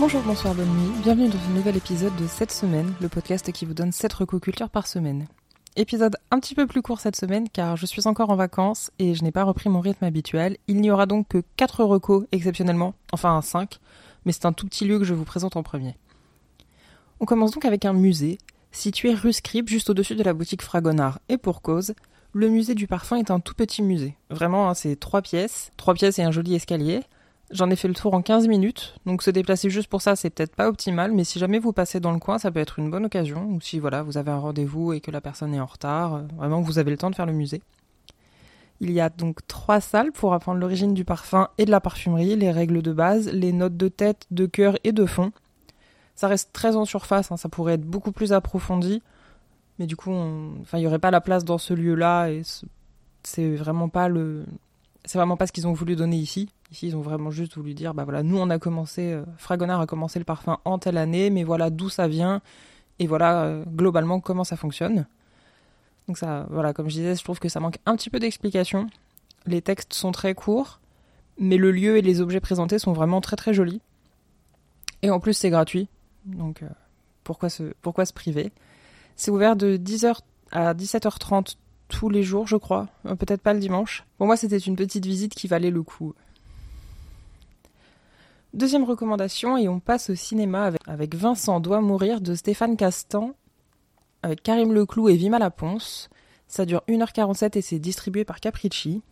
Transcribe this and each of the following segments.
Bonjour, bonsoir, bonne nuit. Bienvenue dans un nouvel épisode de cette semaine, le podcast qui vous donne 7 recocultures par semaine. Épisode un petit peu plus court cette semaine car je suis encore en vacances et je n'ai pas repris mon rythme habituel. Il n'y aura donc que 4 recos exceptionnellement, enfin 5, mais c'est un tout petit lieu que je vous présente en premier. On commence donc avec un musée situé rue Scribe juste au-dessus de la boutique Fragonard et pour cause, le musée du parfum est un tout petit musée. Vraiment, hein, c'est trois pièces, trois pièces et un joli escalier. J'en ai fait le tour en 15 minutes, donc se déplacer juste pour ça, c'est peut-être pas optimal, mais si jamais vous passez dans le coin, ça peut être une bonne occasion, ou si voilà, vous avez un rendez-vous et que la personne est en retard, euh, vraiment vous avez le temps de faire le musée. Il y a donc trois salles pour apprendre l'origine du parfum et de la parfumerie, les règles de base, les notes de tête, de cœur et de fond. Ça reste très en surface, hein, ça pourrait être beaucoup plus approfondi, mais du coup, enfin, il n'y aurait pas la place dans ce lieu-là, et c'est vraiment pas le, c'est vraiment pas ce qu'ils ont voulu donner ici. Ici, ils ont vraiment juste voulu dire, bah voilà, nous on a commencé, euh, Fragonard a commencé le parfum en telle année, mais voilà d'où ça vient, et voilà euh, globalement comment ça fonctionne. Donc ça, voilà, comme je disais, je trouve que ça manque un petit peu d'explication. Les textes sont très courts, mais le lieu et les objets présentés sont vraiment très très jolis. Et en plus, c'est gratuit, donc euh, pourquoi, se, pourquoi se priver? C'est ouvert de 10h à 17h30 tous les jours, je crois. Peut-être pas le dimanche. Pour moi, c'était une petite visite qui valait le coup. Deuxième recommandation, et on passe au cinéma avec, Vincent doit mourir de Stéphane Castan, avec Karim Leclou et Vima Laponce. Ça dure 1h47 et c'est distribué par Capricci.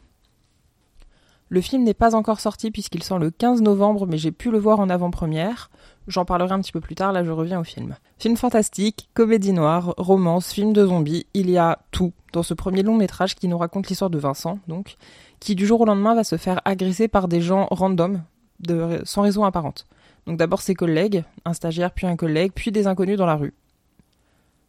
Le film n'est pas encore sorti puisqu'il sort le 15 novembre, mais j'ai pu le voir en avant-première. J'en parlerai un petit peu plus tard, là je reviens au film. Film fantastique, comédie noire, romance, film de zombies, il y a tout dans ce premier long métrage qui nous raconte l'histoire de Vincent, donc, qui du jour au lendemain va se faire agresser par des gens random, sans raison apparente. Donc d'abord ses collègues, un stagiaire puis un collègue, puis des inconnus dans la rue.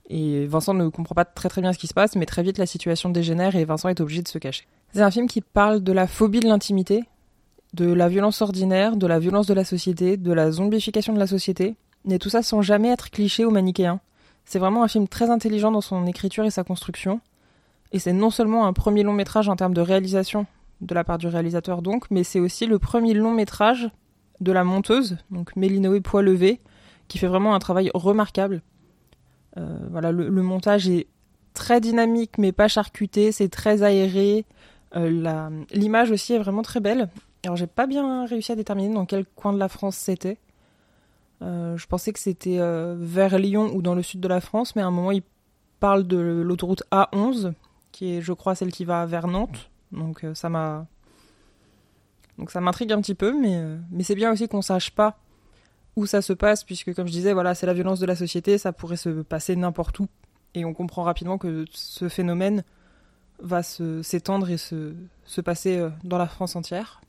Et Vincent ne comprend pas très très bien ce qui se passe, mais très vite la situation dégénère et Vincent est obligé de se cacher. C'est un film qui parle de la phobie de l'intimité, de la violence ordinaire, de la violence de la société, de la zombification de la société, mais tout ça sans jamais être cliché ou manichéen. C'est vraiment un film très intelligent dans son écriture et sa construction, et c'est non seulement un premier long métrage en termes de réalisation de la part du réalisateur donc, mais c'est aussi le premier long métrage de la monteuse, donc Mélinoé Poids Levé, qui fait vraiment un travail remarquable. Euh, voilà, le, montage est très dynamique mais pas charcuté, c'est très aéré. Euh, l'image aussi est vraiment très belle. Alors j'ai pas bien réussi à déterminer dans quel coin de la France c'était. Euh, je pensais que c'était vers Lyon ou dans le sud de la France, mais à un moment il parle de l'autoroute A11, qui est je crois celle qui va vers Nantes. Donc ça m'a donc ça m'intrigue un petit peu, mais, mais c'est bien aussi qu'on sache pas où ça se passe, puisque comme je disais, voilà, c'est la violence de la société, ça pourrait se passer n'importe où. Et on comprend rapidement que ce phénomène va s'étendre et se, se, passer euh, dans la France entière.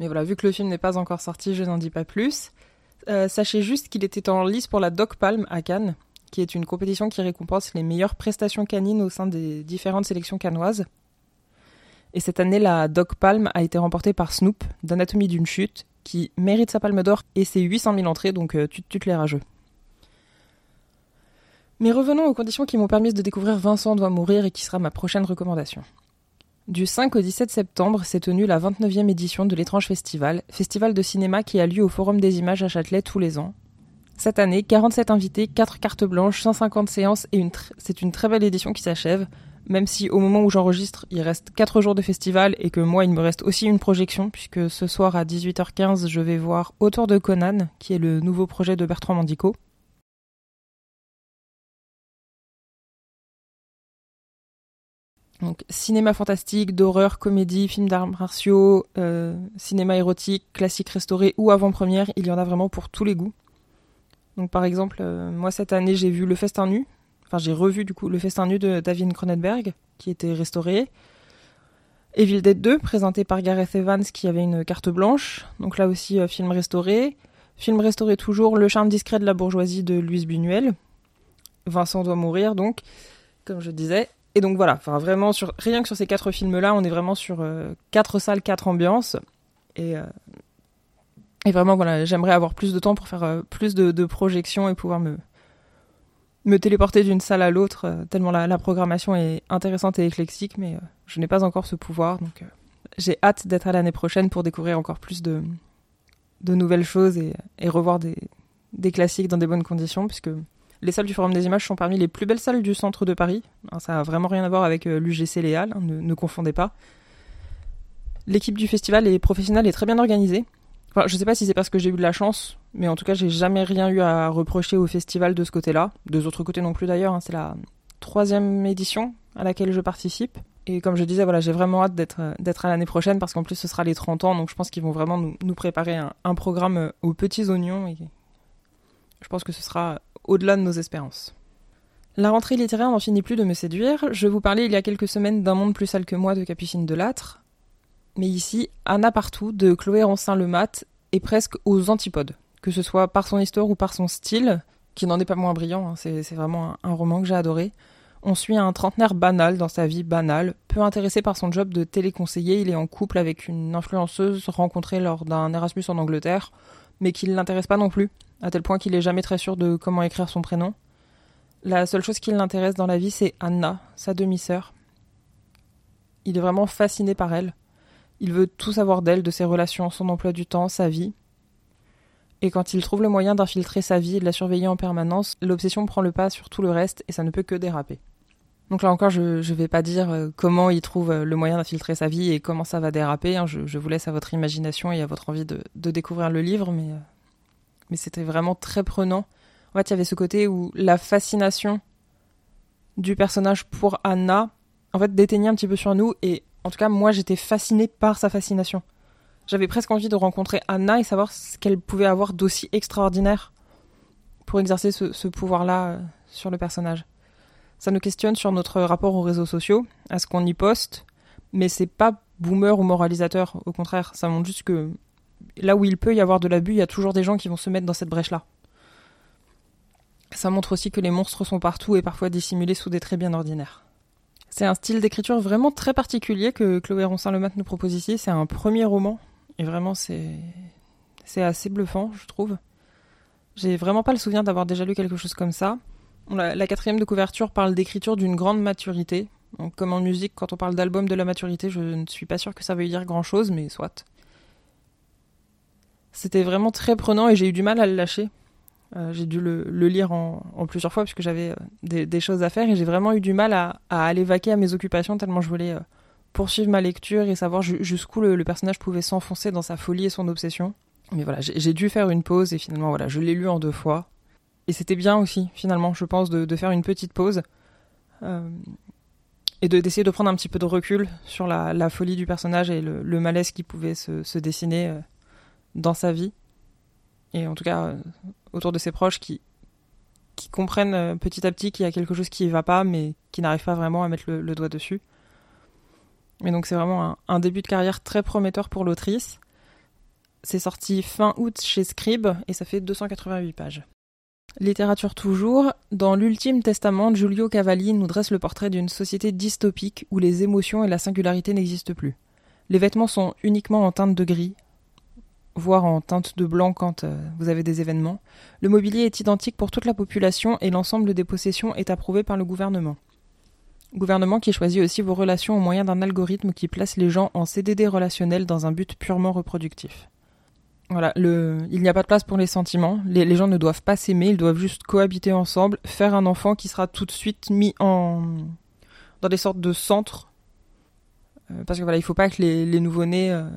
Mais voilà, vu que le film n'est pas encore sorti, je n'en dis pas plus. Euh, sachez juste qu'il était en lice pour la Doc Palm à Cannes, qui est une compétition qui récompense les meilleures prestations canines au sein des différentes sélections cannoises. Et cette année, la Doc Palm a été remportée par Snoop, d'Anatomie d'une chute, qui mérite sa palme d'or et ses 800 000 entrées, donc euh, tu, tu te les rageux. Mais revenons aux conditions qui m'ont permis de découvrir Vincent doit mourir et qui sera ma prochaine recommandation. Du 5 au 17 septembre s'est tenue la 29e édition de l'étrange festival, festival de cinéma qui a lieu au Forum des images à Châtelet tous les ans. Cette année, 47 invités, 4 cartes blanches, 150 séances et c'est une très belle édition qui s'achève, même si au moment où j'enregistre, il reste 4 jours de festival et que moi, il me reste aussi une projection, puisque ce soir à 18h15, je vais voir Autour de Conan, qui est le nouveau projet de Bertrand Mandico. Donc cinéma fantastique, d'horreur, comédie, film d'arts martiaux, euh, cinéma érotique, classique restauré ou avant-première, il y en a vraiment pour tous les goûts. Donc par exemple, euh, moi cette année j'ai vu Le Festin Nu, enfin j'ai revu du coup Le Festin Nu de David Cronenberg qui était restauré. Evil Dead 2, présenté par Gareth Evans qui avait une carte blanche, donc là aussi euh, film restauré. Film restauré toujours, Le charme discret de la bourgeoisie de Louise Buñuel. Vincent doit mourir donc, comme je disais. Et donc voilà, vraiment rien que sur ces quatre films-là, on est vraiment sur euh, quatre salles, quatre ambiances. Et, et vraiment voilà, j'aimerais avoir plus de temps pour faire euh, plus de, projections et pouvoir me téléporter d'une salle à l'autre tellement la, programmation est intéressante et éclectique, mais je n'ai pas encore ce pouvoir, donc j'ai hâte d'être à l'année prochaine pour découvrir encore plus de nouvelles choses et, revoir des, des, classiques dans des bonnes conditions, puisque les salles du Forum des Images sont parmi les plus belles salles du centre de Paris. ça n'a vraiment rien à voir avec l'UGC Léal, hein, ne, ne, confondez pas. L'équipe du festival est professionnelle et très bien organisée. Enfin, je sais pas si c'est parce que j'ai eu de la chance, mais en tout cas, j'ai jamais rien eu à reprocher au festival de ce côté-là. Deux autres côtés non plus d'ailleurs. Hein. C'est la troisième édition à laquelle je participe. Et comme je disais, voilà, j'ai vraiment hâte d'être, d'être à l'année prochaine parce qu'en plus ce sera les 30 ans, donc je pense qu'ils vont vraiment nous, préparer un, programme euh, aux petits oignons je pense que ce sera au-delà de nos espérances. La rentrée littéraire n'en finit plus de me séduire. Je vous parlais il y a quelques semaines d'un monde plus sale que moi de Capucine de Lattre. Mais ici, Anna Partout de Chloé Rancin-Lemat est presque aux antipodes, que ce soit par son histoire ou par son style, qui n'en est pas moins brillant, hein. c'est vraiment un, roman que j'ai adoré. On suit un trentenaire banal dans sa vie banale, peu intéressé par son job de téléconseiller, il est en couple avec une influenceuse rencontrée lors d'un Erasmus en Angleterre, mais qui ne l'intéresse pas non plus, à tel point qu'il est jamais très sûr de comment écrire son prénom. La seule chose qui l'intéresse dans la vie, c'est Anna, sa demi-sœur. Il est vraiment fasciné par elle. Il veut tout savoir d'elle, de ses relations, son emploi du temps, sa vie. Et quand il trouve le moyen d'infiltrer sa vie et de la surveiller en permanence, l'obsession prend le pas sur tout le reste et ça ne peut que déraper. Donc là encore, je ne vais pas dire euh, comment il trouve euh, le moyen d'infiltrer sa vie et comment ça va déraper. Hein. Je, vous laisse à votre imagination et à votre envie de, découvrir le livre, mais, euh, mais c'était vraiment très prenant. En fait, il y avait ce côté où la fascination du personnage pour Anna, en fait, déteignait un petit peu sur nous et en tout cas, moi, j'étais fascinée par sa fascination. J'avais presque envie de rencontrer Anna et savoir ce qu'elle pouvait avoir d'aussi extraordinaire pour exercer ce, pouvoir-là euh, sur le personnage. Ça nous questionne sur notre rapport aux réseaux sociaux, à ce qu'on y poste, mais c'est pas boomer ou moralisateur, au contraire, ça montre juste que là où il peut y avoir de l'abus, il y a toujours des gens qui vont se mettre dans cette brèche-là. Ça montre aussi que les monstres sont partout et parfois dissimulés sous des traits bien ordinaires. C'est un style d'écriture vraiment très particulier que Chloé Roncin-Lemat nous propose ici. C'est un premier roman et vraiment c'est assez bluffant, je trouve. J'ai vraiment pas le souvenir d'avoir déjà lu quelque chose comme ça. La, quatrième de couverture parle d'écriture d'une grande maturité. Comme en musique, quand on parle d'album de la maturité, je ne suis pas sûr que ça veuille dire grand chose, mais soit. C'était vraiment très prenant et j'ai eu du mal à le lâcher. Euh, j'ai dû le, lire en, plusieurs fois puisque j'avais euh, des, choses à faire et j'ai vraiment eu du mal à, aller vaquer à mes occupations tellement je voulais euh, poursuivre ma lecture et savoir jusqu'où le, personnage pouvait s'enfoncer dans sa folie et son obsession. Mais voilà, j'ai dû faire une pause et finalement voilà, je l'ai lu en deux fois. Et c'était bien aussi, finalement, je pense, de, faire une petite pause et d'essayer de, prendre un petit peu de recul sur la, folie du personnage et le, malaise qui pouvait se dessiner dans sa vie et en tout cas euh, autour de ses proches qui, qui comprennent euh, petit à petit qu'il y a quelque chose qui ne va pas, mais qui n'arrivent pas vraiment à mettre le, doigt dessus. Et donc c'est vraiment un, début de carrière très prometteur pour l'autrice. C'est sorti fin août chez Scribe et ça fait 288 pages. Littérature toujours, dans l'Ultime Testament, Giulio Cavalli nous dresse le portrait d'une société dystopique où les émotions et la singularité n'existent plus. Les vêtements sont uniquement en teinte de gris, voire en teinte de blanc quand euh, vous avez des événements. Le mobilier est identique pour toute la population et l'ensemble des possessions est approuvé par le gouvernement. Gouvernement qui choisit aussi vos relations au moyen d'un algorithme qui place les gens en CDD relationnel dans un but purement reproductif. Voilà, il n'y a pas de place pour les sentiments. Les, gens ne doivent pas s'aimer, ils doivent juste cohabiter ensemble, faire un enfant qui sera tout de suite mis en dans des sortes de centres. Euh, parce que voilà, il faut pas que les, les nouveau-nés euh,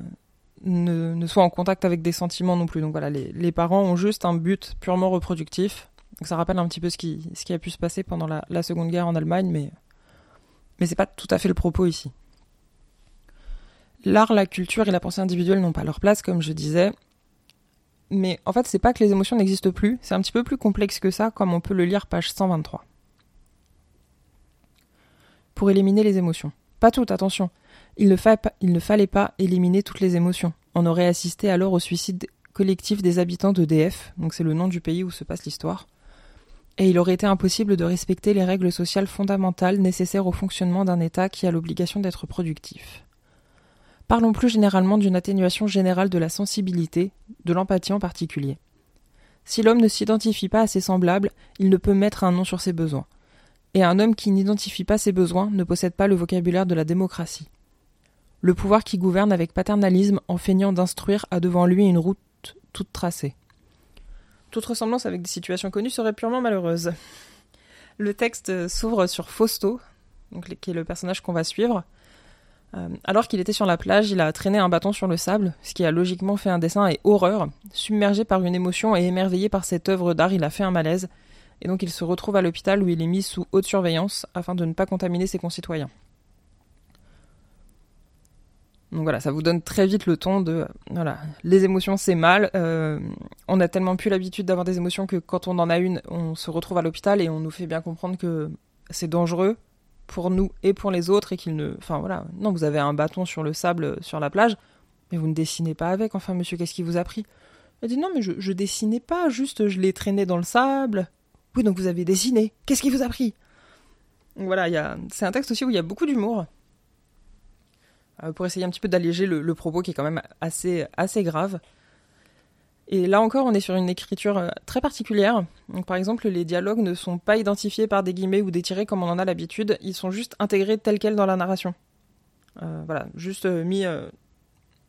ne, ne, en contact avec des sentiments non plus. Donc voilà, les, parents ont juste un but purement reproductif. Donc ça rappelle un petit peu ce qui, ce qui a pu se passer pendant la, Seconde Guerre en Allemagne, mais, mais c'est pas tout à fait le propos ici. L'art, la culture et la pensée individuelle n'ont pas leur place, comme je disais. Mais en fait, c'est pas que les émotions n'existent plus, c'est un petit peu plus complexe que ça, comme on peut le lire page 123. Pour éliminer les émotions. Pas toutes, attention. Il ne, fallait pas éliminer toutes les émotions. On aurait assisté alors au suicide collectif des habitants d'EDF, donc c'est le nom du pays où se passe l'histoire, et il aurait été impossible de respecter les règles sociales fondamentales nécessaires au fonctionnement d'un État qui a l'obligation d'être productif. Parlons plus généralement d'une atténuation générale de la sensibilité, de l'empathie en particulier. Si l'homme ne s'identifie pas à ses semblables, il ne peut mettre un nom sur ses besoins. Et un homme qui n'identifie pas ses besoins ne possède pas le vocabulaire de la démocratie. Le pouvoir qui gouverne avec paternalisme en feignant d'instruire a devant lui une route toutes tracées. Toute ressemblance avec des situations connues serait purement malheureuse. Le texte s'ouvre sur Fausto, qui est le personnage qu'on va suivre. Euh, alors qu'il était sur la plage, il a traîné un bâton sur le sable, ce qui a logiquement fait un dessin et horreur. Submergé par une émotion et émerveillé par cette œuvre d'art, il a fait un malaise, et donc il se retrouve à l'hôpital où il est mis sous haute surveillance afin de ne pas contaminer ses concitoyens. Donc voilà, ça vous donne très vite le ton de voilà, les émotions c'est mal. Euh, on a tellement plus l'habitude d'avoir des émotions que quand on en a une, on se retrouve à l'hôpital et on nous fait bien comprendre que c'est dangereux pour nous et pour les autres et qu'il ne, enfin voilà, non, vous avez un bâton sur le sable sur la plage, mais vous ne dessinez pas avec. Enfin, monsieur, qu'est-ce qui vous a pris? Elle dit non, mais je, dessinais pas, juste je l'ai traîné dans le sable. Oui, donc vous avez dessiné. Qu'est-ce qui vous a pris? Voilà, il y a, c'est un texte aussi où il y a beaucoup d'humour. Euh, pour essayer un petit peu d'alléger le, propos qui est quand même assez, assez grave. Et là encore, on est sur une écriture euh, très particulière. Donc, par exemple, les dialogues ne sont pas identifiés par des guillemets ou des tirés comme on en a l'habitude. Ils sont juste intégrés tels quels dans la narration. Euh, voilà, juste mis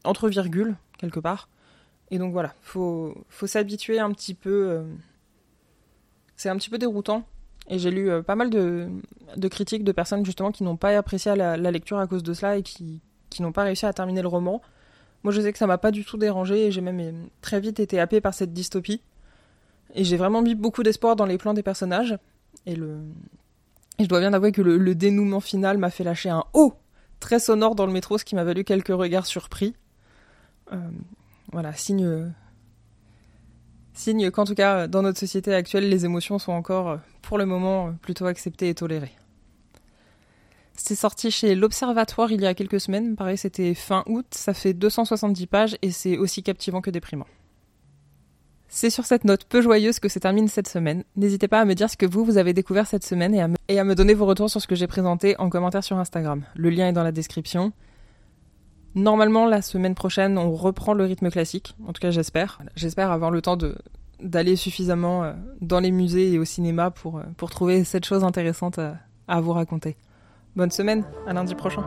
entre virgules, quelque part. Et donc voilà, faut, faut s'habituer un petit peu. C'est un petit peu déroutant. Et j'ai lu pas mal de, de, critiques de personnes justement qui n'ont pas apprécié la, lecture à cause de cela et qui, qui n'ont pas réussi à terminer le roman. Moi, je sais que ça m'a pas du tout dérangé et j'ai même euh, très vite été happé par cette dystopie. Et j'ai vraiment mis beaucoup d'espoir dans les plans des personnages. Et le. Je dois bien avouer que le, dénouement final m'a fait lâcher un haut très sonore dans le métro, ce qui m'a valu quelques regards surpris. Euh, voilà, signe. Signe qu'en tout cas, dans notre société actuelle, les émotions sont encore, pour le moment, plutôt acceptées et tolérées. C'est sorti chez l'Observatoire il y a quelques semaines. Pareil, c'était fin août. Ça fait 270 pages et c'est aussi captivant que déprimant. C'est sur cette note peu joyeuse que se termine cette semaine. N'hésitez pas à me dire ce que vous, vous avez découvert cette semaine et à, me, donner vos retours sur ce que j'ai présenté en commentaire sur Instagram. Le lien est dans la description. Normalement, la semaine prochaine, on reprend le rythme classique. En tout cas, j'espère. J'espère avoir le temps d'aller suffisamment euh, dans les musées et au cinéma pour, euh, pour trouver cette chose intéressante à vous raconter. Bonne semaine, à lundi prochain.